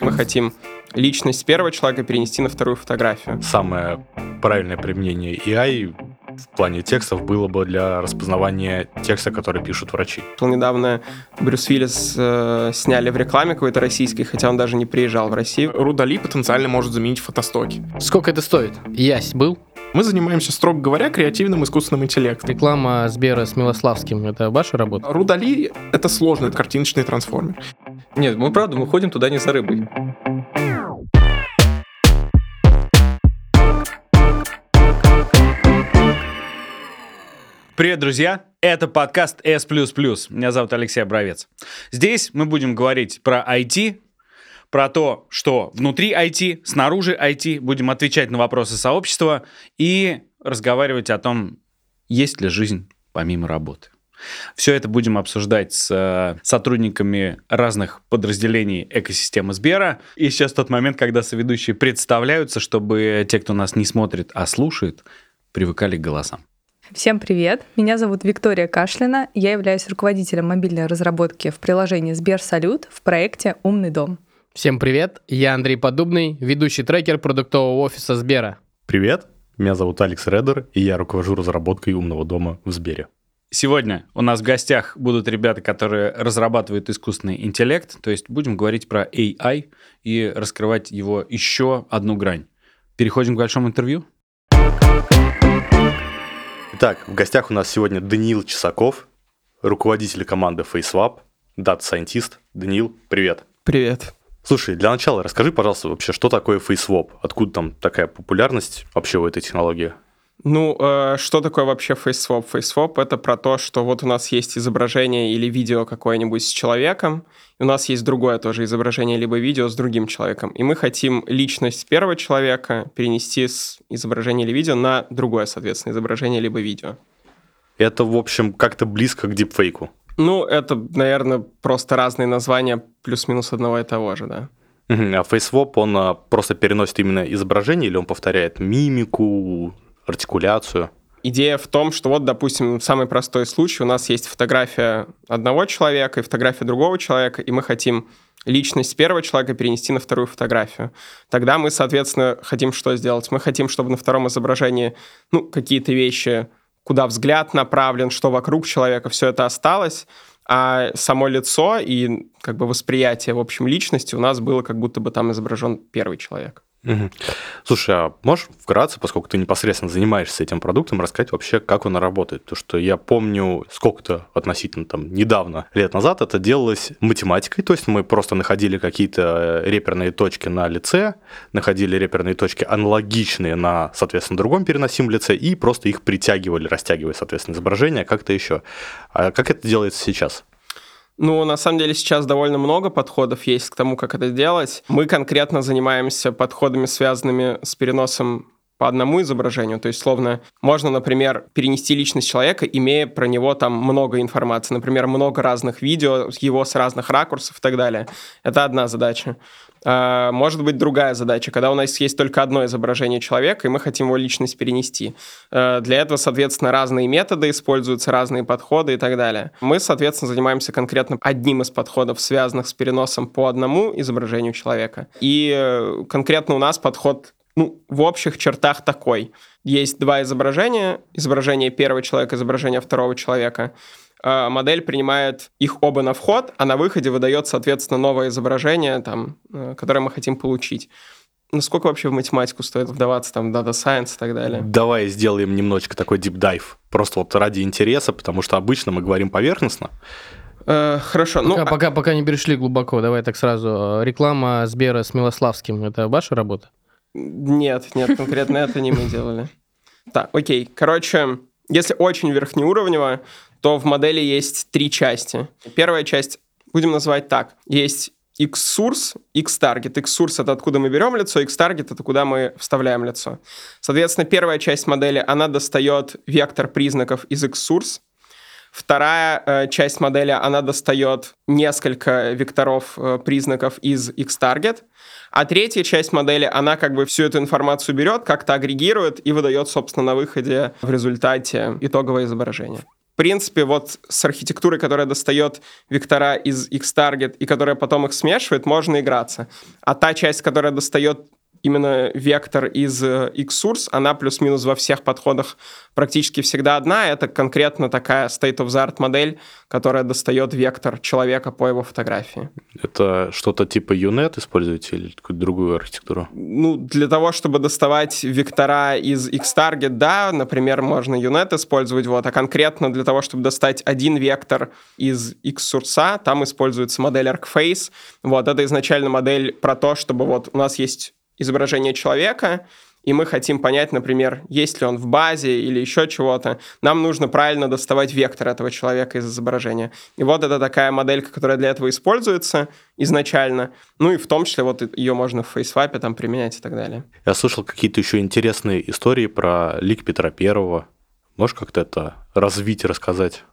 Мы хотим личность первого человека перенести на вторую фотографию. Самое правильное применение AI в плане текстов было бы для распознавания текста, который пишут врачи. Недавно Брюс Уиллис э, сняли в рекламе какой-то российской, хотя он даже не приезжал в Россию. Рудали потенциально может заменить фотостоки. Сколько это стоит? Ясь был? Мы занимаемся, строго говоря, креативным искусственным интеллектом. Реклама Сбера с Милославским – это ваша работа? Рудали — это сложный картиночный трансформер. Нет, мы правда, мы ходим туда не за рыбой. Привет, друзья! Это подкаст S++. Меня зовут Алексей Бровец. Здесь мы будем говорить про IT, про то, что внутри IT, снаружи IT, будем отвечать на вопросы сообщества и разговаривать о том, есть ли жизнь помимо работы. Все это будем обсуждать с э, сотрудниками разных подразделений экосистемы Сбера. И сейчас тот момент, когда соведущие представляются, чтобы те, кто нас не смотрит, а слушает, привыкали к голосам. Всем привет! Меня зовут Виктория Кашлина. Я являюсь руководителем мобильной разработки в приложении Сбер Салют в проекте «Умный дом». Всем привет! Я Андрей Подубный, ведущий трекер продуктового офиса Сбера. Привет! Меня зовут Алекс Редер, и я руковожу разработкой умного дома в Сбере. Сегодня у нас в гостях будут ребята, которые разрабатывают искусственный интеллект, то есть будем говорить про AI и раскрывать его еще одну грань. Переходим к большому интервью. Итак, в гостях у нас сегодня Даниил Чесаков, руководитель команды FaceSwap, дата-сайентист. Даниил, привет. Привет. Слушай, для начала расскажи, пожалуйста, вообще, что такое FaceSwap? Откуда там такая популярность вообще у этой технологии? Ну, э, что такое вообще FaceSwap? FaceSwap — это про то, что вот у нас есть изображение или видео какое-нибудь с человеком, и у нас есть другое тоже изображение либо видео с другим человеком, и мы хотим личность первого человека перенести с изображения или видео на другое, соответственно, изображение либо видео. Это, в общем, как-то близко к дипфейку. Ну, это, наверное, просто разные названия плюс-минус одного и того же, да. А FaceSwap, он а, просто переносит именно изображение или он повторяет мимику, артикуляцию? Идея в том, что вот, допустим, самый простой случай, у нас есть фотография одного человека и фотография другого человека, и мы хотим личность первого человека перенести на вторую фотографию. Тогда мы, соответственно, хотим что сделать? Мы хотим, чтобы на втором изображении ну, какие-то вещи, куда взгляд направлен, что вокруг человека, все это осталось, а само лицо и как бы восприятие, в общем, личности у нас было как будто бы там изображен первый человек. Слушай, а можешь вкратце, поскольку ты непосредственно занимаешься этим продуктом, рассказать вообще, как он работает? Потому что я помню, сколько-то относительно там недавно, лет назад, это делалось математикой, то есть мы просто находили какие-то э, реперные точки на лице, находили реперные точки аналогичные на, соответственно, другом переносимом лице и просто их притягивали, растягивая, соответственно, изображение как-то еще. А как это делается сейчас? Ну, на самом деле сейчас довольно много подходов есть к тому, как это делать. Мы конкретно занимаемся подходами, связанными с переносом по одному изображению. То есть, словно, можно, например, перенести личность человека, имея про него там много информации. Например, много разных видео, его с разных ракурсов и так далее. Это одна задача. А, может быть другая задача, когда у нас есть только одно изображение человека, и мы хотим его личность перенести. А, для этого, соответственно, разные методы используются, разные подходы и так далее. Мы, соответственно, занимаемся конкретно одним из подходов, связанных с переносом по одному изображению человека. И э, конкретно у нас подход ну, в общих чертах такой. Есть два изображения. Изображение первого человека, изображение второго человека. А, модель принимает их оба на вход, а на выходе выдает, соответственно, новое изображение, там, э, которое мы хотим получить. Насколько вообще в математику стоит вдаваться, там, Data Science и так далее? Давай сделаем немножечко такой deep dive, просто вот ради интереса, потому что обычно мы говорим поверхностно. Э, хорошо. Пока, ну, пока, пока не перешли глубоко, давай так сразу. Реклама Сбера с Милославским – это ваша работа? Нет, нет, конкретно это не мы делали. Так, окей. Короче, если очень верхнеуровнево, то в модели есть три части. Первая часть будем называть так. Есть X-source, X-target. X-source — это откуда мы берем лицо, X-target — это куда мы вставляем лицо. Соответственно, первая часть модели, она достает вектор признаков из X-source, Вторая э, часть модели, она достает несколько векторов э, признаков из X-target. А третья часть модели, она как бы всю эту информацию берет, как-то агрегирует и выдает, собственно, на выходе в результате итоговое изображение. Принципе, вот с архитектурой, которая достает вектора из Xtarget и которая потом их смешивает, можно играться. А та часть, которая достает именно вектор из э, Xsource, она плюс-минус во всех подходах практически всегда одна. Это конкретно такая state-of-the-art модель, которая достает вектор человека по его фотографии. Это что-то типа UNet используете или какую-то другую архитектуру? Ну, для того, чтобы доставать вектора из Xtarget, да, например, можно UNet использовать, вот, а конкретно для того, чтобы достать один вектор из Xsource, там используется модель ArcFace. Вот, это изначально модель про то, чтобы вот у нас есть изображение человека, и мы хотим понять, например, есть ли он в базе или еще чего-то, нам нужно правильно доставать вектор этого человека из изображения. И вот это такая моделька, которая для этого используется изначально. Ну и в том числе вот ее можно в фейсвапе там применять и так далее. Я слышал какие-то еще интересные истории про лик Петра Первого. Можешь как-то это развить, рассказать?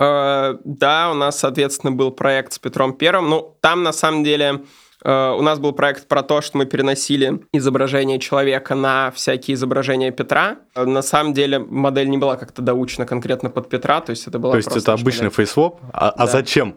Э, да, у нас, соответственно, был проект с Петром Первым. Ну, там на самом деле Э, у нас был проект про то, что мы переносили изображение человека на всякие изображения Петра. Э, на самом деле модель не была как-то доучена конкретно под Петра, то есть это была То есть это обычный фейсвоп? А, а зачем?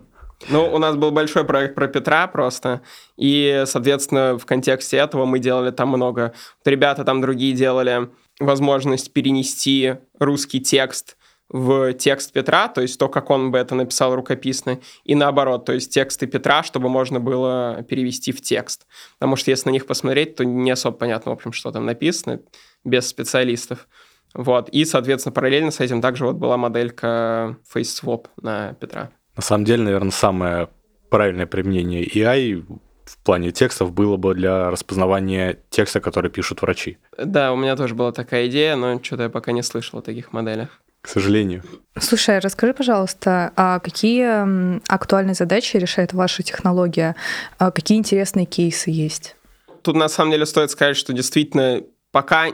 Ну, у нас был большой проект про Петра просто, и, соответственно, в контексте этого мы делали там много. Вот ребята там другие делали возможность перенести русский текст в текст Петра, то есть то, как он бы это написал рукописно, и наоборот, то есть тексты Петра, чтобы можно было перевести в текст. Потому что если на них посмотреть, то не особо понятно, в общем, что там написано, без специалистов. Вот. И, соответственно, параллельно с этим также вот была моделька FaceSwap на Петра. На самом деле, наверное, самое правильное применение AI в плане текстов было бы для распознавания текста, который пишут врачи. Да, у меня тоже была такая идея, но что-то я пока не слышал о таких моделях к сожалению. Слушай, расскажи, пожалуйста, а какие актуальные задачи решает ваша технология? А какие интересные кейсы есть? Тут на самом деле стоит сказать, что действительно пока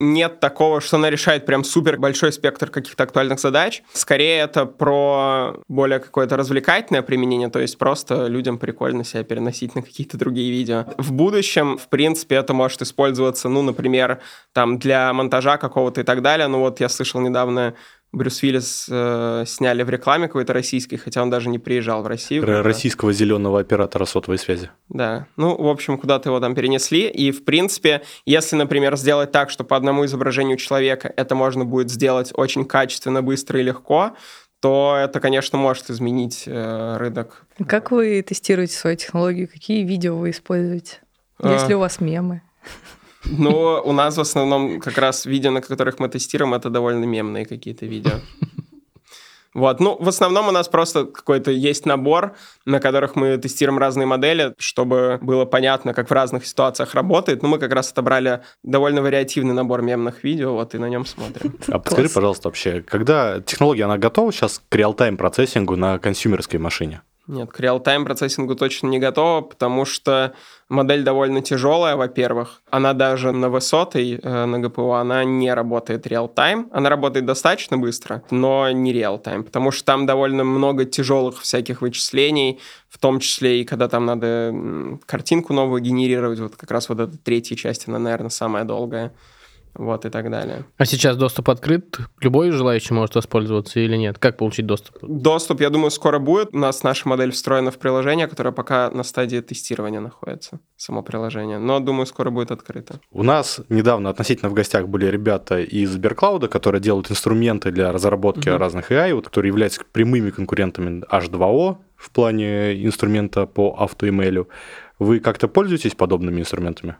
нет такого, что она решает прям супер большой спектр каких-то актуальных задач. Скорее это про более какое-то развлекательное применение, то есть просто людям прикольно себя переносить на какие-то другие видео. В будущем, в принципе, это может использоваться, ну, например, там для монтажа какого-то и так далее. Ну вот я слышал недавно Брюс Уиллис э, сняли в рекламе какой-то российской, хотя он даже не приезжал в Россию. Про российского зеленого оператора сотовой связи. Да. Ну, в общем, куда-то его там перенесли. И, в принципе, если, например, сделать так, что по одному изображению человека это можно будет сделать очень качественно, быстро и легко, то это, конечно, может изменить э, рынок. Как вы тестируете свою технологию? Какие видео вы используете? Есть ли у вас мемы? Но у нас в основном как раз видео, на которых мы тестируем, это довольно мемные какие-то видео. Вот, ну, в основном у нас просто какой-то есть набор, на которых мы тестируем разные модели, чтобы было понятно, как в разных ситуациях работает. Но мы как раз отобрали довольно вариативный набор мемных видео, вот, и на нем смотрим. А подскажи, пожалуйста, вообще, когда технология, она готова сейчас к реал-тайм процессингу на консюмерской машине? Нет, к реал-тайм процессингу точно не готова, потому что модель довольно тяжелая, во-первых. Она даже на высотой, э, на ГПУ, она не работает реал-тайм. Она работает достаточно быстро, но не реал-тайм, потому что там довольно много тяжелых всяких вычислений, в том числе и когда там надо картинку новую генерировать. Вот как раз вот эта третья часть, она, наверное, самая долгая вот и так далее. А сейчас доступ открыт? Любой желающий может воспользоваться или нет? Как получить доступ? Доступ, я думаю, скоро будет. У нас наша модель встроена в приложение, которое пока на стадии тестирования находится, само приложение. Но, думаю, скоро будет открыто. У нас недавно относительно в гостях были ребята из Сберклауда, которые делают инструменты для разработки угу. разных AI, вот, которые являются прямыми конкурентами H2O в плане инструмента по автоэмейлю. Вы как-то пользуетесь подобными инструментами?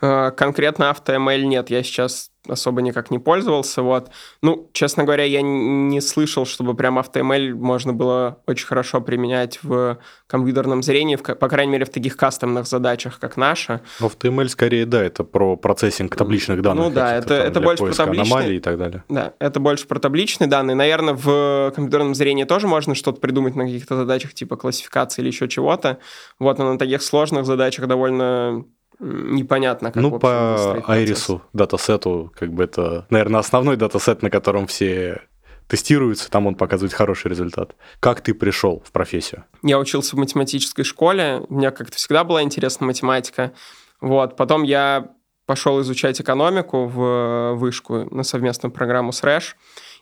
Э, конкретно AutoML нет, я сейчас особо никак не пользовался, вот. Ну, честно говоря, я не слышал, чтобы прям AutoML можно было очень хорошо применять в компьютерном зрении, в, по крайней мере, в таких кастомных задачах, как наша. AutoML скорее, да, это про процессинг табличных данных. Ну да, это, это больше про табличные... и так далее. Да, это больше про табличные данные. Наверное, в компьютерном зрении тоже можно что-то придумать на каких-то задачах типа классификации или еще чего-то. Вот, но на таких сложных задачах довольно непонятно, как Ну, по Айрису, датасету, как бы это, наверное, основной датасет, на котором все тестируются, там он показывает хороший результат. Как ты пришел в профессию? Я учился в математической школе, у меня как-то всегда была интересна математика. Вот, потом я пошел изучать экономику в вышку на совместную программу с РЭШ.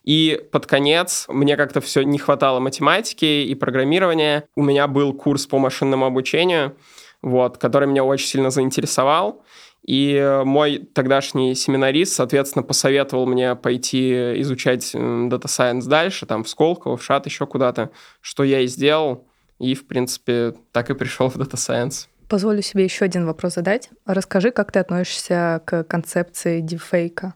И под конец мне как-то все не хватало математики и программирования. У меня был курс по машинному обучению, вот, который меня очень сильно заинтересовал. И мой тогдашний семинарист, соответственно, посоветовал мне пойти изучать Data Science дальше, там в Сколково, в ШАТ, еще куда-то, что я и сделал. И, в принципе, так и пришел в Data Science. Позволю себе еще один вопрос задать. Расскажи, как ты относишься к концепции дипфейка?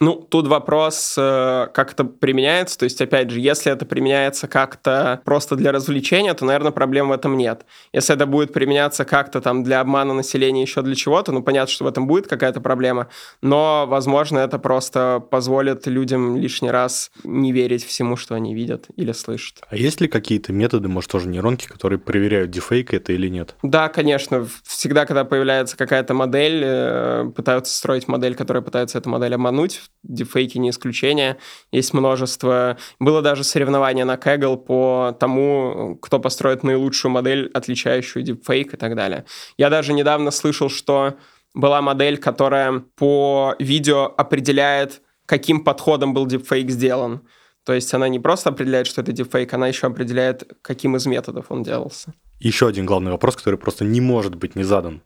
Ну, тут вопрос, э, как это применяется. То есть, опять же, если это применяется как-то просто для развлечения, то, наверное, проблем в этом нет. Если это будет применяться как-то там для обмана населения, еще для чего-то, ну, понятно, что в этом будет какая-то проблема, но, возможно, это просто позволит людям лишний раз не верить всему, что они видят или слышат. А есть ли какие-то методы, может, тоже нейронки, которые проверяют, дефейк это или нет? Да, конечно. Всегда, когда появляется какая-то модель, э, пытаются строить модель, которая пытается эту модель обмануть, дипфейки не исключение. Есть множество... Было даже соревнование на Kaggle по тому, кто построит наилучшую модель, отличающую дипфейк и так далее. Я даже недавно слышал, что была модель, которая по видео определяет, каким подходом был дипфейк сделан. То есть она не просто определяет, что это дипфейк, она еще определяет, каким из методов он делался. Еще один главный вопрос, который просто не может быть не задан.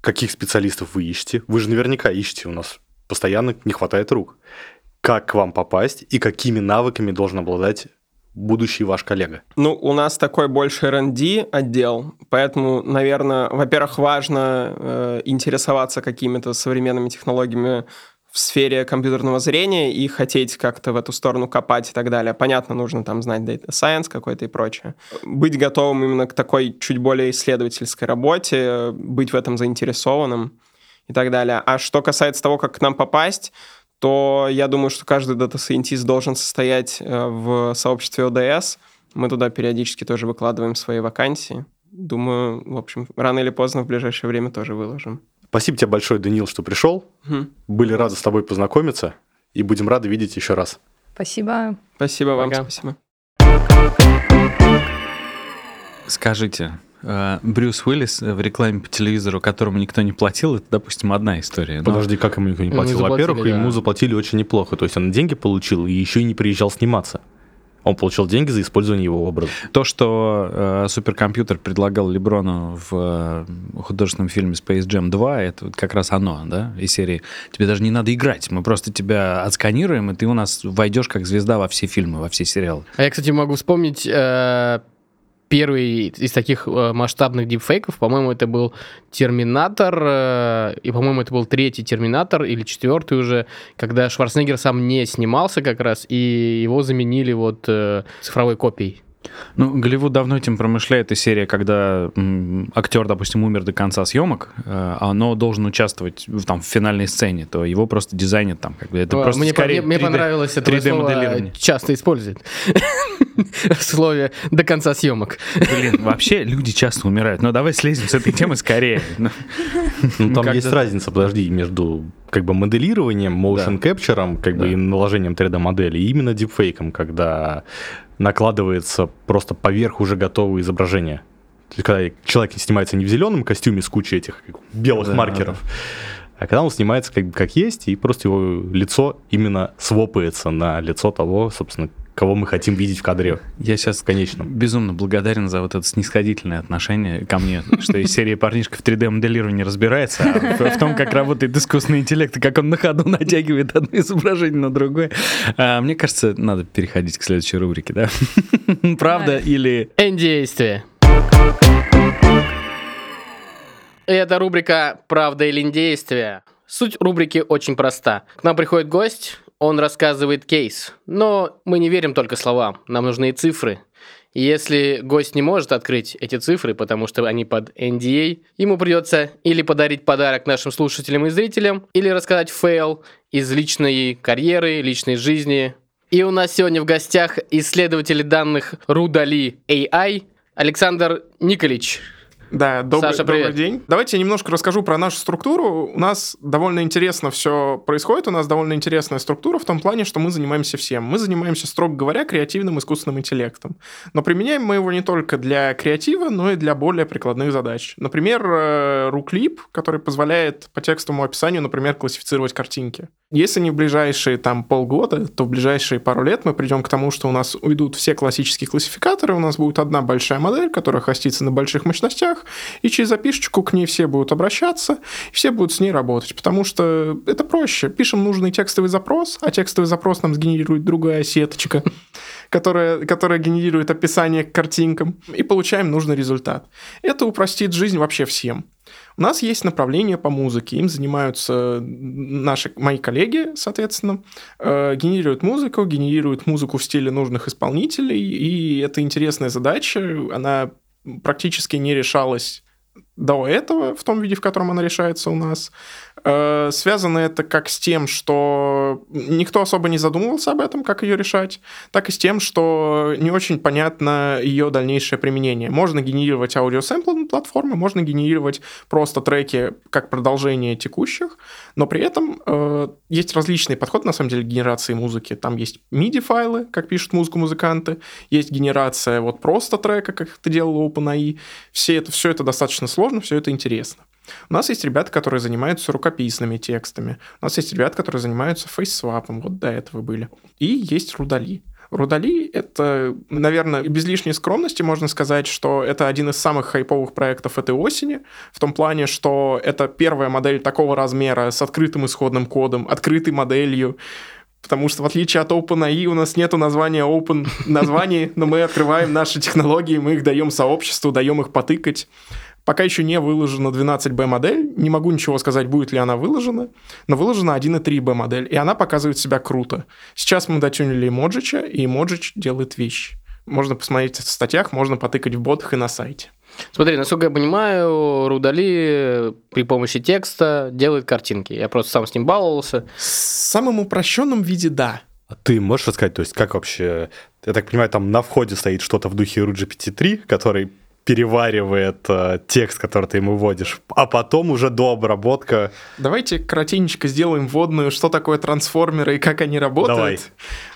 Каких специалистов вы ищете? Вы же наверняка ищете у нас постоянно не хватает рук. Как к вам попасть и какими навыками должен обладать будущий ваш коллега? Ну, у нас такой больше R&D отдел, поэтому, наверное, во-первых, важно э, интересоваться какими-то современными технологиями в сфере компьютерного зрения и хотеть как-то в эту сторону копать и так далее. Понятно, нужно там знать data science какой-то и прочее. Быть готовым именно к такой чуть более исследовательской работе, быть в этом заинтересованным и так далее. А что касается того, как к нам попасть, то я думаю, что каждый дата-сайентист должен состоять э, в сообществе ODS. Мы туда периодически тоже выкладываем свои вакансии. Думаю, в общем, рано или поздно в ближайшее время тоже выложим. Спасибо тебе большое, Данил, что пришел. Угу. Были рады с тобой познакомиться и будем рады видеть еще раз. Спасибо. Спасибо вам, Пока. спасибо. Скажите, Брюс Уиллис в рекламе по телевизору, которому никто не платил, это, допустим, одна история. но- Подожди, как ему никто не Ему платил? Во-первых, да. ему заплатили очень неплохо. То есть он деньги получил и еще и не приезжал сниматься. Он получил деньги за использование его образа. То, что э, суперкомпьютер предлагал Леброну в э, художественном фильме Space Jam 2, это вот как раз оно, да, из серии «Тебе даже не надо играть, мы просто тебя отсканируем, и ты у нас войдешь как звезда во все фильмы, во все сериалы». А я, кстати, могу вспомнить э, первый из таких э, масштабных дипфейков. По-моему, это был Терминатор, э, и, по-моему, это был третий Терминатор или четвертый уже, когда Шварценеггер сам не снимался как раз, и его заменили вот э, цифровой копией. Ну, Голливуд давно этим промышляет, и серия, когда м, актер, допустим, умер до конца съемок, э, но должен участвовать в, там, в финальной сцене, то его просто дизайнят там. Как бы, это Э, просто мне, скорее мне, мне 3D понравилось это 3D-моделирование. часто используют слове «до конца съемок». Блин, вообще люди часто умирают. Но давай слезем с этой темы скорее. Ну, Ну, там есть разница, подожди, между как бы моделированием, motion capture, как бы Да. и наложением 3D-модели, и именно дипфейком, когда накладывается просто поверх уже готового изображения. То есть, когда человек снимается не в зеленом костюме с кучей этих белых Да, маркеров, а когда он снимается как бы как есть, и просто его лицо именно свопается на лицо того, собственно, кого мы хотим видеть в кадре Я сейчас в конечном. безумно благодарен за вот это снисходительное отношение ко мне, что из серии парнишка в 3D-моделировании разбирается, а в, том, как работает искусственный интеллект и как он на ходу натягивает одно изображение на другое. А, мне кажется, надо переходить к следующей рубрике, да? Правда или... Действие. Это рубрика «Правда или действие». Суть рубрики очень проста. К нам приходит гость, он рассказывает кейс. Но мы не верим только словам, нам нужны и цифры. Если гость не может открыть эти цифры, потому что они под NDA, ему придется или подарить подарок нашим слушателям и зрителям, или рассказать фейл из личной карьеры, личной жизни. И у нас сегодня в гостях исследователь данных ruDALL-E AI Александр Николич. Да, добрый, Саша, добрый день. Давайте я немножко расскажу про нашу структуру. У нас довольно интересно все происходит. У нас довольно интересная структура в том плане, что мы занимаемся всем. Мы занимаемся, строго говоря, креативным искусственным интеллектом. Но применяем мы его не только для креатива, но и для более прикладных задач. Например, э, Руклип, который позволяет по текстовому описанию, например, классифицировать картинки. Если не в ближайшие там полгода, то в ближайшие пару лет мы придем к тому, что у нас уйдут все классические классификаторы, у нас будет одна большая модель, которая хостится на больших мощностях, и через запишечку к ней все будут обращаться, и все будут с ней работать, потому что это проще. Пишем нужный текстовый запрос, а текстовый запрос нам сгенерирует другая сеточка, которая, которая генерирует описание к картинкам, и получаем нужный результат. Это упростит жизнь вообще всем. У нас есть направление по музыке, им занимаются наши, мои коллеги, соответственно, э, генерируют музыку, генерируют музыку в стиле нужных исполнителей, и это интересная задача, она практически не решалась до этого, в том виде, в котором она решается у нас. Э, связано это как с тем, что никто особо не задумывался об этом, как ее решать, так и с тем, что не очень понятно ее дальнейшее применение. Можно генерировать аудиосэмплы на платформе, можно генерировать просто треки как продолжение текущих, но при этом э, есть различные подходы, на самом деле, к генерации музыки. Там есть MIDI-файлы, как пишут музыку музыканты, есть генерация вот просто трека, как это делал OpenAI. Все это, все это достаточно сложно, все это интересно. У нас есть ребята, которые занимаются рукописными текстами. У нас есть ребята, которые занимаются фейссвапом. Вот до этого были. И есть Рудали. Рудали — это, наверное, без лишней скромности можно сказать, что это один из самых хайповых проектов этой осени, в том плане, что это первая модель такого размера с открытым исходным кодом, открытой моделью, Потому что в отличие от OpenAI у нас нету названия Open названий, но мы открываем наши технологии, мы их даем сообществу, даем их потыкать. Пока еще не выложена 12B модель, не могу ничего сказать, будет ли она выложена, но выложена 1.3B модель, и она показывает себя круто. Сейчас мы дотюнили Эмоджича, и Эмоджич делает вещи. Можно посмотреть в статьях, можно потыкать в ботах и на сайте. Смотри, насколько я понимаю, Рудали при помощи текста делает картинки. Я просто сам с ним баловался. В самом упрощенном виде, да. А ты можешь рассказать, то есть как вообще, я так понимаю, там на входе стоит что-то в духе RGPT-3, который переваривает э, текст, который ты ему вводишь, а потом уже до обработка. Давайте коротенько сделаем вводную, что такое трансформеры и как они работают. Давай.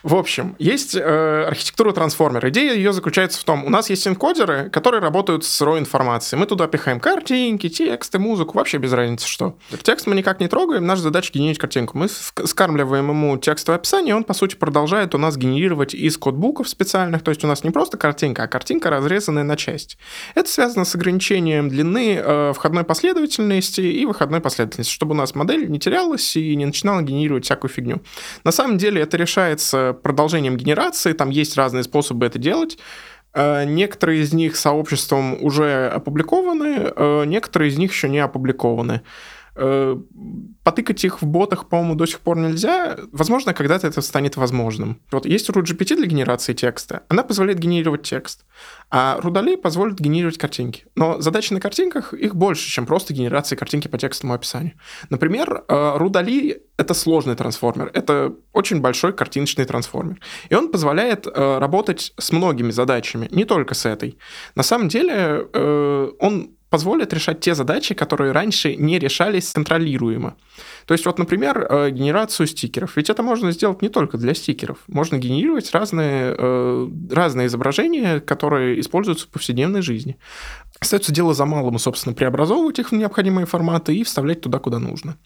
В общем, есть э, архитектура трансформера. Идея ее заключается в том, у нас есть энкодеры, которые работают с сырой информацией. Мы туда пихаем картинки, тексты, музыку, вообще без разницы что. Текст мы никак не трогаем, наша задача генерировать картинку. Мы скармливаем ему текстовое описание, и он, по сути, продолжает у нас генерировать из кодбуков специальных, то есть у нас не просто картинка, а картинка, разрезанная на части. Это связано с ограничением длины э, входной последовательности и выходной последовательности, чтобы у нас модель не терялась и не начинала генерировать всякую фигню. На самом деле это решается продолжением генерации, там есть разные способы это делать. Э, некоторые из них сообществом уже опубликованы, э, некоторые из них еще не опубликованы. Э, потыкать их в ботах, по-моему, до сих пор нельзя. Возможно, когда-то это станет возможным. Вот есть RUGPT для генерации текста. Она позволяет генерировать текст. А Рудали позволит генерировать картинки. Но задачи на картинках, их больше, чем просто генерация картинки по текстовому описанию. Например, Рудали — это сложный трансформер. Это очень большой картиночный трансформер. И он позволяет э, работать с многими задачами, не только с этой. На самом деле э, он позволит решать те задачи, которые раньше не решались контролируемо. То есть вот, например, э, генерацию стикеров. Ведь это можно сделать не только для стикеров. Можно генерировать разные, э, разные изображения, которые используются в повседневной жизни. Остается дело за малым, собственно, преобразовывать их в необходимые форматы и вставлять туда, куда нужно.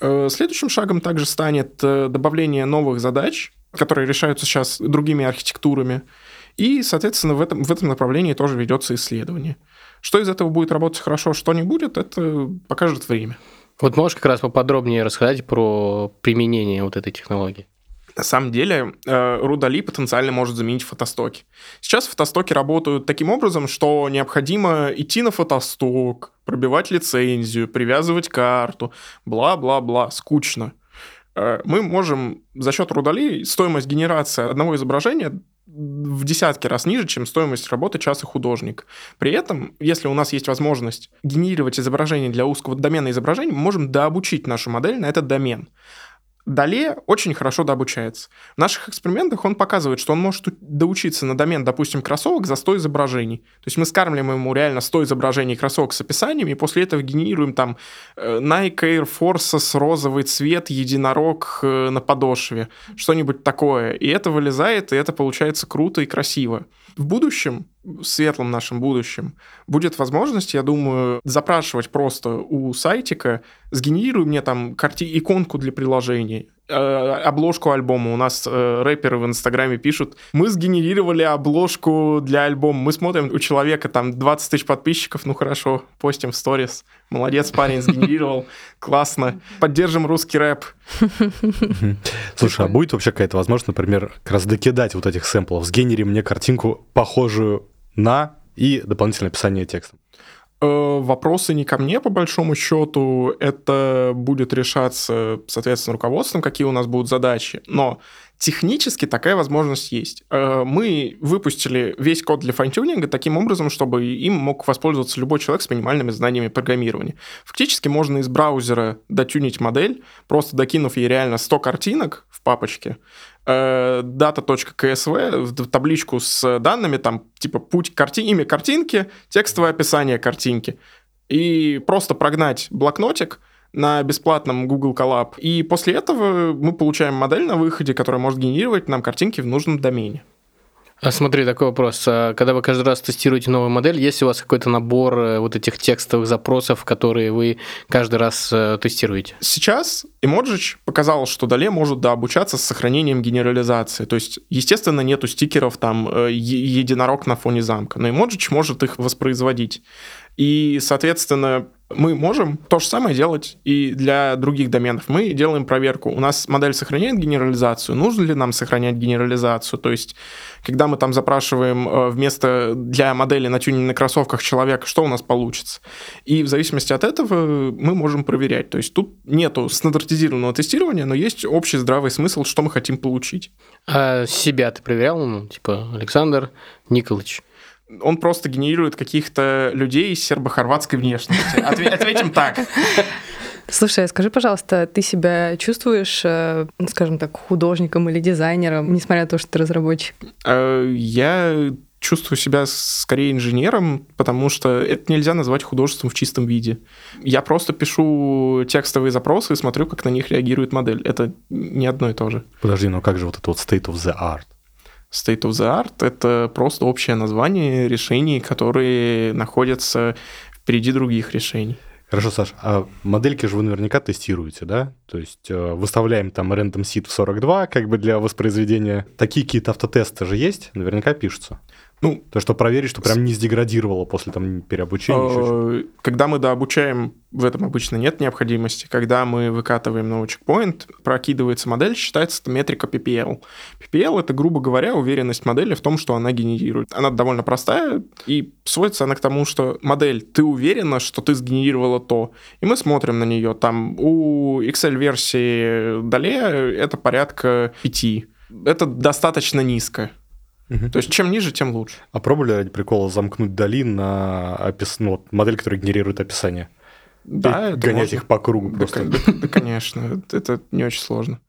Э, следующим шагом также станет добавление новых задач, которые решаются сейчас другими архитектурами. И, соответственно, в этом, в этом направлении тоже ведется исследование. Что из этого будет работать хорошо, что не будет, это покажет время. Вот можешь как раз поподробнее рассказать про применение вот этой технологии? На самом деле, э, Рудали потенциально может заменить фотостоки. Сейчас фотостоки работают таким образом, что необходимо идти на фотосток, пробивать лицензию, привязывать карту, бла-бла-бла, скучно. Э, мы можем за счет Рудали стоимость генерации одного изображения в десятки раз ниже, чем стоимость работы часа художник. При этом, если у нас есть возможность генерировать изображение для узкого домена изображений, мы можем дообучить нашу модель на этот домен. Далее очень хорошо дообучается. В наших экспериментах он показывает, что он может доучиться на домен, допустим, кроссовок за 100 изображений. То есть мы скармливаем ему реально 100 изображений кроссовок с описаниями, и после этого генерируем там э, Nike Air Force, розовый цвет, единорог э, на подошве, что-нибудь такое. И это вылезает, и это получается круто и красиво. В будущем, светлом нашем будущем, будет возможность, я думаю, запрашивать просто у сайтика, сгенерируй мне там карти иконку для приложений, э, обложку альбома. У нас э, рэперы в Инстаграме пишут, мы сгенерировали обложку для альбома. Мы смотрим, у человека там 20 тысяч подписчиков, ну хорошо, постим в сторис. Молодец, парень, сгенерировал, классно. Поддержим русский рэп. Слушай, а будет вообще какая-то возможность, например, как раз докидать вот этих сэмплов, сгенери мне картинку, похожую на, и дополнительное описание текстом? Э, Вопросы не ко мне, по большому счету. Это будет решаться, соответственно, руководством, какие у нас будут задачи. Но технически такая возможность есть. Э, Мы выпустили весь код для файнтюнинга таким образом, чтобы им мог воспользоваться любой человек с минимальными знаниями программирования. Фактически можно из браузера дотюнить модель, просто докинув ей реально 100 картинок в папочке, э, data.csv в табличку с данными, там, типа, путь карти... имя картинки, текстовое описание картинки. И просто прогнать блокнотик, на бесплатном Google Colab. И после этого мы получаем модель на выходе, которая может генерировать нам картинки в нужном домене. А смотри, такой вопрос. А Когда вы каждый раз тестируете новую модель, есть у вас какой-то набор э, вот этих текстовых запросов, которые вы каждый раз э, тестируете? Сейчас Emojich показал, что Дале может да, обучаться с сохранением генерализации. То есть, естественно, нету стикеров там э, единорог на фоне замка, но Emojich может их воспроизводить. И, соответственно, мы можем то же самое делать и для других доменов. Мы делаем проверку. У нас модель сохраняет генерализацию. Нужно ли нам сохранять генерализацию? То есть, когда мы там запрашиваем э, вместо для модели на тюне на кроссовках человека, что у нас получится? И в зависимости от этого мы можем проверять. То есть, тут нету стандартизированного тестирования, но есть общий здравый смысл, что мы хотим получить. А себя ты проверял? Ну, типа, Александр Николаевич. Он просто генерирует каких-то людей с сербо-хорватской внешностью. Отве- Ответим так. Слушай, скажи, пожалуйста, ты себя чувствуешь, э, ну, скажем так, художником или дизайнером, несмотря на то, что ты разработчик? Э, Я чувствую себя скорее инженером, потому что это нельзя назвать художеством в чистом виде. Я просто пишу текстовые запросы и смотрю, как на них реагирует модель. Это не одно и то же. Подожди, ну как же вот это вот state of the art? State of the art — это просто общее название решений, которые находятся впереди других решений. Хорошо, Саш, а модельки же вы наверняка тестируете, да? То есть э, выставляем там random seed в 42 как бы для воспроизведения. Такие какие-то автотесты же есть, наверняка пишутся. Ну, То, что проверить, что прям не сдеградировало после там переобучения. Э, Когда мы дообучаем, в этом обычно нет необходимости. Когда мы выкатываем новый чекпоинт, прокидывается модель, считается это метрика PPL. PPL — это, грубо говоря, уверенность модели в том, что она генерирует. Она довольно простая, и сводится она к тому, что модель, ты уверена, что ты сгенерировала то, и мы смотрим на нее. Там у Excel-версии Дале это порядка 5. Это достаточно низко. Мгм. То есть чем ниже, тем лучше. А пробовали ради прикола замкнуть Дали на опис... ну, вот модель, которая генерирует описание? Да, И это гонять можно. их по кругу Да, просто. кон- да, да, конечно, это не очень сложно.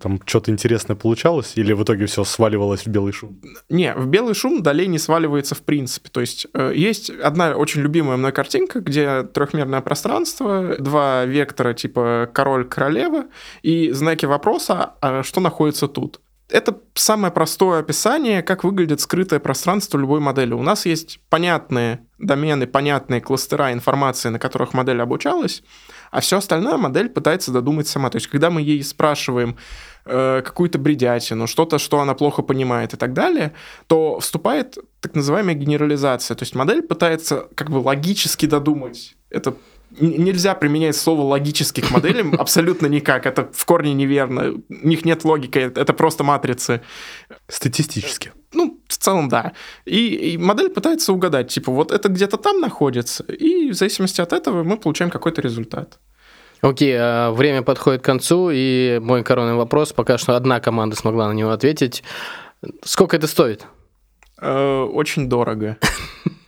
Там что-то интересное получалось, или в итоге все сваливалось в белый шум? Не, в белый шум долей не сваливается в принципе. То есть э, есть одна очень любимая мной картинка, где трехмерное пространство, два вектора типа король-королева и знаки вопроса, а что находится тут. Это самое простое описание, как выглядит скрытое пространство любой модели. У нас есть понятные домены, понятные кластера информации, на которых модель обучалась, а все остальное модель пытается додумать сама. То есть, когда мы ей спрашиваем э, какую-то бредятину, что-то, что она плохо понимает и так далее, то вступает так называемая генерализация. То есть модель пытается как бы логически додумать. Это нельзя применять слово логически к моделям абсолютно никак. Это в корне неверно. У них нет логики, это просто матрицы. Статистически. Ну, в целом, да. И, и модель пытается угадать, типа, вот это где-то там находится, и в зависимости от этого мы получаем какой-то результат. Окей, а время подходит к концу, и мой коронный вопрос, пока что одна команда смогла на него ответить. Сколько это стоит? Э, очень дорого.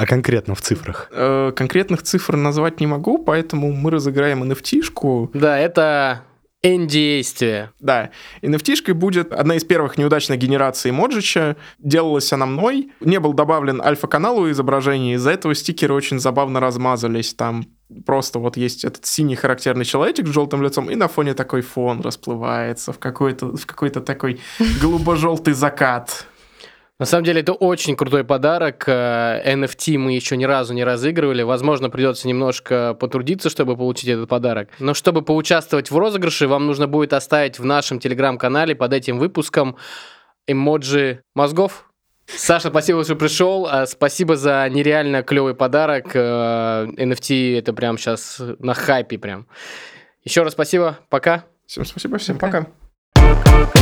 А конкретно в цифрах? Э, конкретных цифр назвать не могу, поэтому мы разыграем NFT-шку. Да, это N-действие. Да, NFT-шкой будет одна из первых неудачных генераций Моджича. Делалась она мной. Не был добавлен альфа-канал у изображения, из-за этого стикеры очень забавно размазались. Там просто вот есть этот синий характерный человечек с желтым лицом, и на фоне такой фон расплывается в какой-то, в какой-то такой голубо-желтый закат. На самом деле это очень крутой подарок. Э, NFT мы еще ни разу не разыгрывали. Возможно, придется немножко потрудиться, чтобы получить этот подарок. Но чтобы поучаствовать в розыгрыше, вам нужно будет оставить в нашем телеграм-канале под этим выпуском эмоджи мозгов. Саша, спасибо, что пришел. А, Спасибо за нереально клевый подарок. Э, NFT это прям сейчас на хайпе прям. Еще раз спасибо. Пока. Всем спасибо, всем Пока. пока.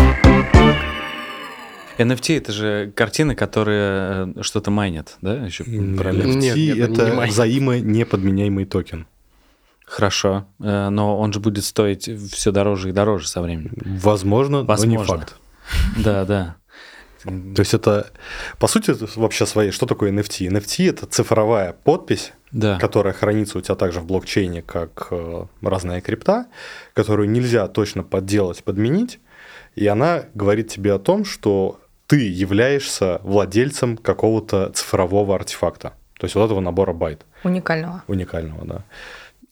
NFT это же картины, которые э, что-то майнят, да? Еще параллельно. NFT Нет, это не взаимонеподменяемый токен. Хорошо, э, но он же будет стоить все дороже и дороже со временем. Возможно, но не Возможно. факт. Да, да. То есть это, по сути, вообще своей, что такое NFT? NFT – это цифровая подпись, Да. которая хранится у тебя также в блокчейне, как э, разная крипта, которую нельзя точно подделать, подменить, и она говорит тебе о том, что ты являешься владельцем какого-то цифрового артефакта. То есть вот этого набора байт Уникального. уникального, да.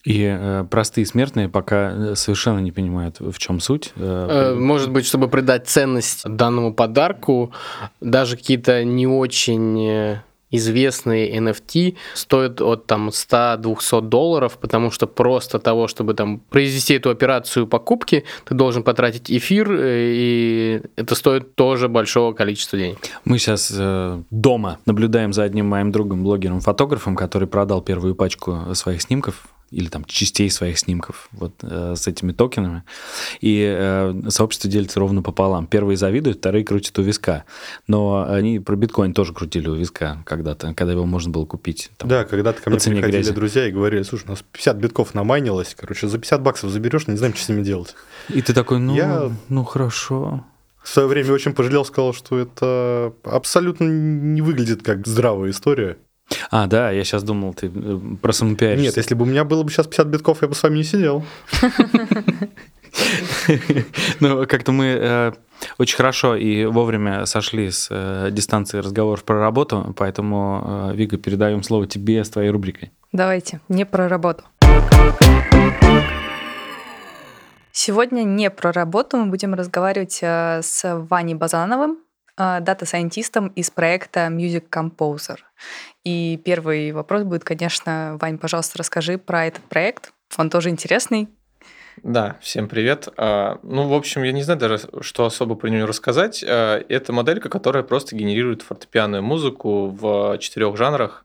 И э, простые смертные пока э, совершенно не понимают, в чем суть. Э, Э, Может быть, чтобы придать ценность данному подарку, даже какие-то не очень э, известные NFT стоят от там 100-200 долларов, потому что просто того, чтобы там произвести эту операцию покупки, ты должен потратить эфир, э, и это стоит тоже большого количества денег. Мы сейчас э, дома наблюдаем за одним моим другом, блогером-фотографом, который продал первую пачку своих снимков или там частей своих снимков вот э, с этими токенами. И э, сообщество делится ровно пополам. Первые завидуют, вторые крутят у виска. Но они про биткоин тоже крутили у виска когда-то, когда его можно было купить. там. Да, когда-то ко мне приходили грязи. друзья и говорили, слушай, у нас 50 битков намайнилось, короче, за 50 баксов заберешь, не знаем, что с ними делать. И ты такой, ну, Я- ну хорошо. В свое время очень пожалел, сказал, что это абсолютно не выглядит как здравая история. А, да, я сейчас думал, ты э, про самопиаришься. Нет, если бы у меня было бы сейчас 50 битков, я бы с вами не сидел. Ну, как-то мы э, очень хорошо и вовремя сошли с э, дистанции разговоров про работу, поэтому, Вига, передаем слово тебе с твоей рубрикой. Давайте, не про работу. Сегодня не про работу, мы будем разговаривать с Ваней Базановым, дата-сайентистом из проекта Music Composer. И первый вопрос будет, конечно, Вань, пожалуйста, расскажи про этот проект. Он тоже интересный. Да, всем привет. А, Ну, в общем, я не знаю даже, что особо про нее рассказать. А, Это моделька, которая просто генерирует фортепианную музыку в четырех жанрах.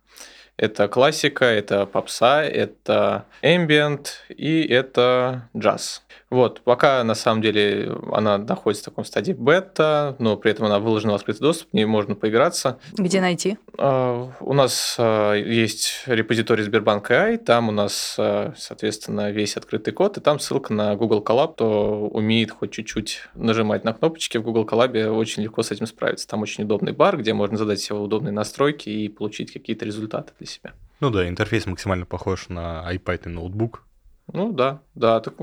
Это классика, это попса, это эмбиент и это джаз. Вот, пока на самом деле она находится в таком стадии бета, но при этом она выложена в открытый доступ, в ней можно поиграться. Где найти? А, У нас а, есть репозиторий Сбербанк AI, там у нас, а, соответственно, весь открытый код, и там ссылка на Google Colab, кто умеет хоть чуть-чуть нажимать на кнопочки в Google Colab, очень легко с этим справиться. Там очень удобный бар, где можно задать себе удобные настройки и получить какие-то результаты для себя. Ну да, интерфейс максимально похож на iPad и ноутбук. Ну да, да, так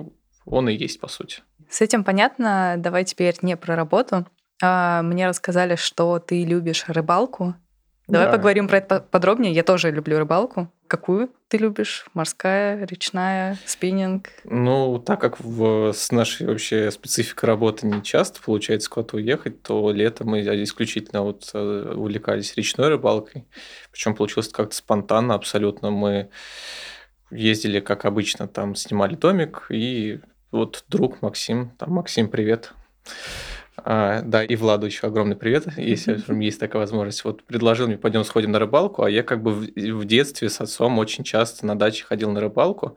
он и есть, по сути. С этим понятно. Давай теперь не про работу. А, Мне рассказали, что ты любишь рыбалку. Давай Да. поговорим про это по- подробнее. Я тоже люблю рыбалку. Какую ты любишь? Морская, речная, спиннинг? Ну, так как в, с нашей вообще спецификой работы не часто получается куда-то уехать, то летом мы исключительно вот э, увлекались речной рыбалкой. Причем получилось как-то спонтанно абсолютно. Мы ездили, как обычно, там снимали домик, и вот друг Максим, там, Максим, привет. А, да, и Владу еще огромный привет, если есть такая возможность. Вот предложил мне, пойдем сходим на рыбалку, а я как бы в, в детстве с отцом очень часто на даче ходил на рыбалку,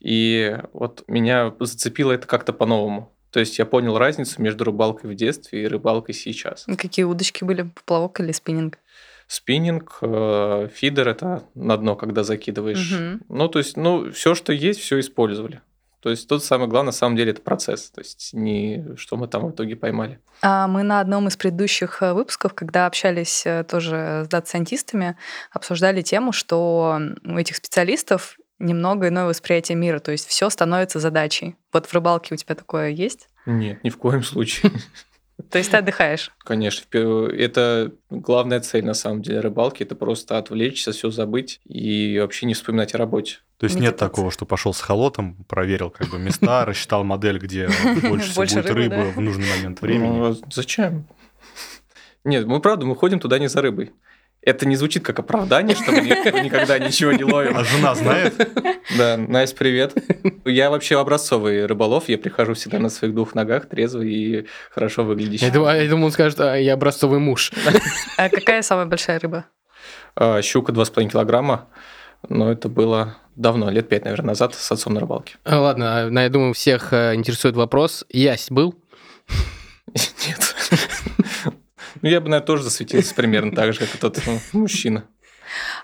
и вот меня зацепило это как-то по-новому. То есть я понял разницу между рыбалкой в детстве и рыбалкой сейчас. Какие удочки были? Поплавок или спиннинг? Спиннинг, э, фидер это на дно, когда закидываешь. Мгм. Ну, то есть, ну, все, что есть, все использовали. То есть тут самое главное, на самом деле, это процесс. То есть не что мы там в итоге поймали. А Мы на одном из предыдущих э, выпусков, когда общались э, тоже с дата-сайентистами, обсуждали тему, что у этих специалистов немного иное восприятие мира, то есть все становится задачей. Вот в рыбалке у тебя такое есть? Нет, ни в коем случае. То есть ты отдыхаешь? Конечно, это главная цель на самом деле рыбалки, это просто отвлечься, все забыть и вообще не вспоминать о работе. То есть нет Медитация. такого, что пошел с холотом, проверил как бы места, рассчитал модель, где больше будет рыбы, в нужный момент времени. Ну, а зачем? Нет, мы правда, мы ходим туда не за рыбой. Это не звучит как оправдание, что мы ни- никогда ничего не ловим. А жена знает? Да, Настя, привет. Я вообще образцовый рыболов, я прихожу всегда на своих двух ногах, трезвый и хорошо выглядящий. Я думаю, я думаю, он скажет, «А, я образцовый муж. А какая самая большая рыба? А, Щука 2,5 килограмма, но это было давно, лет пять, наверное, назад с отцом на рыбалке. А, Ладно, а, я думаю, всех э, интересует вопрос. Ясь был? Нет. Ну, я бы, наверное, тоже засветился примерно так же, как тот мужчина.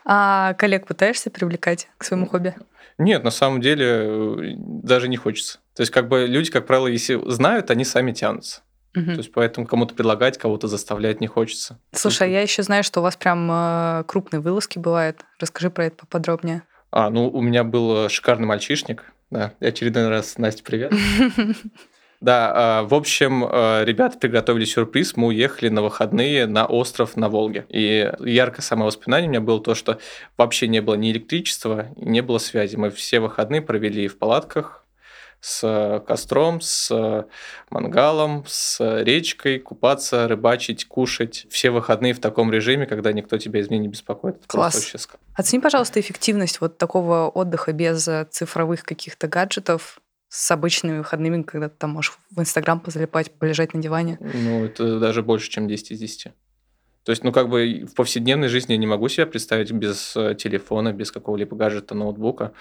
А коллег пытаешься привлекать к своему хобби? Нет, на самом деле э, даже не хочется. То есть, как бы люди, как правило, если знают, они сами тянутся. Мгм. То есть, поэтому кому-то предлагать, кого-то заставлять не хочется. Слушай, а я еще знаю, что у вас прям э, крупные вылазки бывают. Расскажи про это поподробнее. А, ну, у меня был э, шикарный мальчишник. Да, очередной раз, Настя, привет. Да, а, в общем, э, ребята приготовили сюрприз. Мы уехали на выходные на остров на Волге. И яркое самое воспоминание у меня было то, что вообще не было ни электричества, не было связи. Мы все выходные провели в палатках с э, костром, с э, мангалом, с речкой, купаться, рыбачить, кушать. Все выходные в таком режиме, когда никто тебя из меня не беспокоит. Это Класс. вообще Оцени, пожалуйста, эффективность вот такого отдыха без э, цифровых каких-то гаджетов с обычными выходными, когда ты там можешь в Инстаграм позалипать, полежать на диване. Ну, это даже больше, чем 10 из 10. То есть, ну, как бы в повседневной жизни я не могу себя представить без э, телефона, без какого-либо гаджета, ноутбука.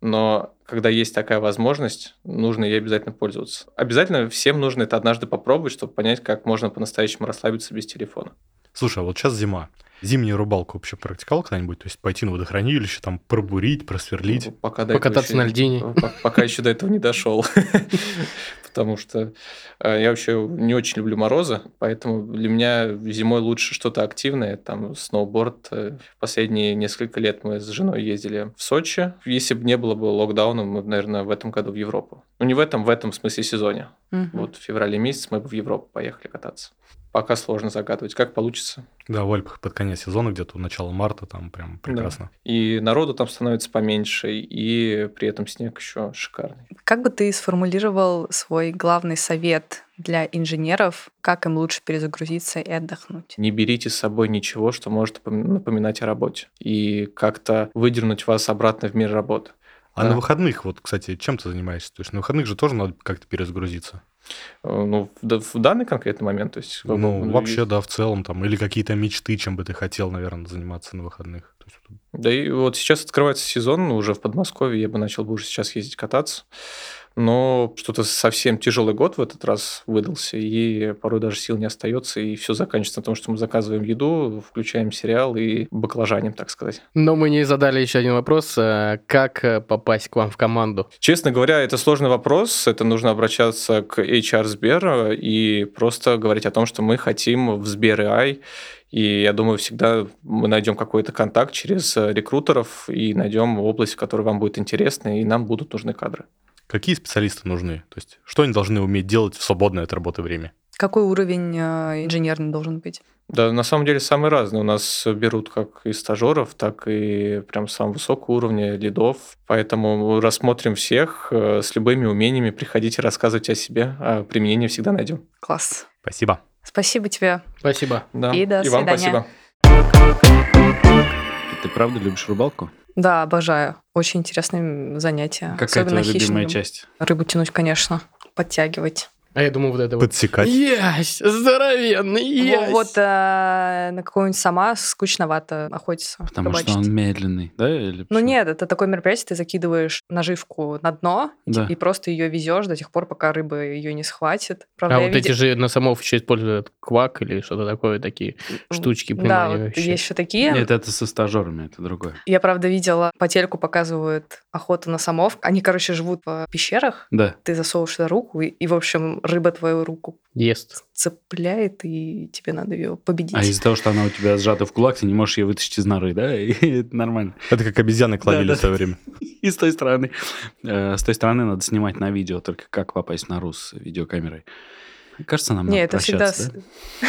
Но когда есть такая возможность, нужно ей обязательно пользоваться. Обязательно всем нужно это однажды попробовать, чтобы понять, как можно по-настоящему расслабиться без телефона. Слушай, а вот сейчас зима. Зимнюю рыбалку вообще практиковал когда-нибудь? То есть пойти на водохранилище, там пробурить, просверлить? Ну, Пока Покататься еще- на льдине. по- Пока еще до этого не дошел. Потому что э, я вообще не очень люблю морозы, поэтому для меня зимой лучше что-то активное, там сноуборд. Э, Последние несколько лет мы с женой ездили в Сочи. Если бы не было бы локдауна, мы бы, наверное, в этом году в Европу. Ну, не в этом, в этом смысле сезоне. Вот в феврале месяц мы бы в Европу поехали кататься. Пока сложно загадывать, как получится. Да, в Альпах под конец сезона, где-то у начала марта, там прям прекрасно. И народу там становится поменьше, и при этом снег еще шикарный. Как бы ты сформулировал свой главный совет для инженеров, как им лучше перезагрузиться и отдохнуть? Не берите с собой ничего, что может напом- напоминать о работе. И как-то выдернуть вас обратно в мир работы. А Да. на выходных, вот, кстати, чем ты занимаешься? То есть на выходных же тоже надо как-то перезагрузиться. Э, Ну, в, да- в данный конкретный момент, то есть... как Ну, ну, вообще, и- да, в целом там. Или какие-то мечты, чем бы ты хотел, наверное, заниматься на выходных. То есть, Да и вот сейчас открывается сезон, ну, уже в Подмосковье, я бы начал бы уже сейчас ездить кататься. Но что-то совсем тяжелый год в этот раз выдался, и порой даже сил не остается, и все заканчивается на том, что мы заказываем еду, включаем сериал и баклажаним, так сказать. Но мы не задали еще один вопрос. э, Как э, попасть к вам в команду? Честно говоря, это сложный вопрос. Это нужно обращаться к HR Сбера и просто говорить о том, что мы хотим в Сбер AI. И я думаю, всегда мы найдем какой-то контакт через э, рекрутеров и найдем область, в которой вам будет интересно, и нам будут нужны кадры. Какие специалисты нужны? То есть что они должны уметь делать в свободное от работы время? Какой уровень э, инженерный должен быть? Да, на самом деле самые разные. У нас берут как и стажеров, так и прям самого высокого уровня лидов. Поэтому рассмотрим всех э, с любыми умениями. Приходите, рассказывайте о себе. А применение всегда найдем. Класс. Спасибо. Спасибо тебе. Спасибо. Да. И до вам свидания. спасибо. Ты правда любишь рыбалку? Да, обожаю. Очень интересное занятие. Какая Особенно твоя любимая часть? Рыбу тянуть, конечно. Подтягивать. А я думаю, вот это вот. Подсекать. Ясь! Здоровенный ясь! Вот э, на какого-нибудь сама скучновато охотиться. Потому рыбачить. что он медленный, да? Или Ну нет, это такое мероприятие, ты закидываешь наживку на дно Да. и просто ее везешь до тех пор, пока рыба ее не схватит. Правда, А вот эти виде- же на самов еще используют квак или что-то такое, такие штучки Да, вот приманивающие. есть еще такие. Нет, это со стажерами, это другое. Я, правда, видела, по телеку показывают охоту на самов. Они, короче, живут в пещерах. Да. Ты засовываешь туда руку, и, и, в общем, рыба твою руку Ест. цепляет, и тебе надо ее победить. А из-за того, что она у тебя сжата в кулак, ты не можешь ее вытащить из норы, да? И это нормально. Это как обезьяны ловили Да, в свое время. И с той стороны. э, С той стороны надо снимать на видео, только как попасть на рус с видеокамерой. Кажется, нам надо это всегда... да?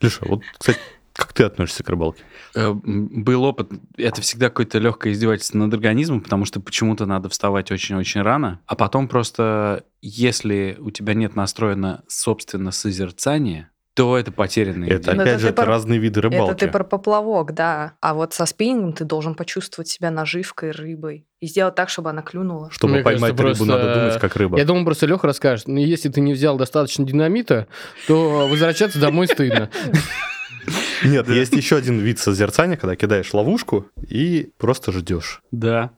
Леша, вот, кстати, как ты относишься к рыбалке? Э, Был опыт, это всегда какое-то легкое издевательство над организмом, потому что почему-то надо вставать очень-очень рано, а потом просто, если у тебя нет настроено собственно созерцание, то это потерянные Это, идеи. Ну, опять это же, это про- разные виды рыбалки. Это ты про поплавок, да. А вот со спиннингом ты должен почувствовать себя наживкой, рыбой. И сделать так, чтобы она клюнула. Чтобы Мне поймать кажется, рыбу, просто, надо думать, как рыба. Я думаю, просто Леха расскажет, ну, если ты не взял достаточно динамита, то возвращаться домой стыдно. Нет, есть еще один вид созерцания, когда кидаешь ловушку и просто ждешь. Да.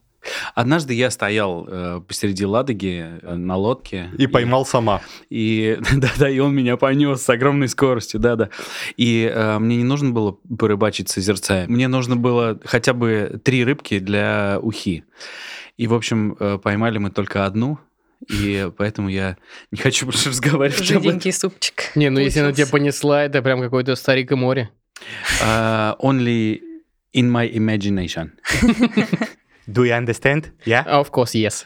Однажды я стоял э, посреди Ладоги э, на лодке. И поймал сама. И да-да, и он меня понес с огромной скоростью, да-да. И э, мне не нужно было порыбачить созерцая. Мне нужно было хотя бы три рыбки для ухи. И, в общем, э, поймали мы только одну, и поэтому я не хочу больше разговаривать об этом. Жиденький супчик. Не, ну если она тебя понесла, это прям какой-то старик и море. Uh, only in my imagination. Do you understand? Yeah? Of course, yes.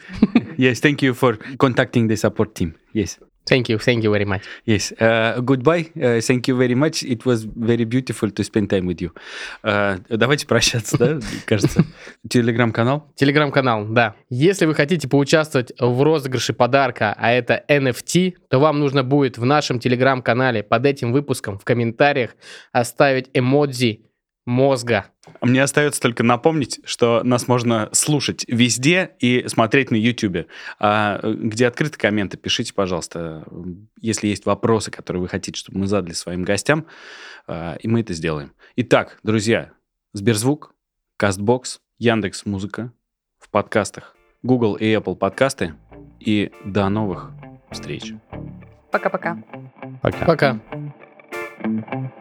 Yes, thank you for contacting the support team. Yes. Thank you, thank you very much. Yes. Uh, goodbye. Uh, thank you very much. It was very beautiful to spend time with you. Uh, давайте прощаться, да, кажется. Телеграм-канал. Телеграм-канал, да. Если вы хотите поучаствовать в розыгрыше подарка, а это NFT, то вам нужно будет в нашем телеграм-канале под этим выпуском в комментариях оставить эмодзи мозга. Мне остается только напомнить, что нас можно слушать везде и смотреть на YouTube. А, э, где открыты комменты, пишите, пожалуйста, если есть вопросы, которые вы хотите, чтобы мы задали своим гостям, а, и мы это сделаем. Итак, друзья, Сберзвук, Кастбокс, Яндекс Музыка в подкастах, Google и Apple подкасты. И до новых встреч. Пока-пока. Пока. Пока.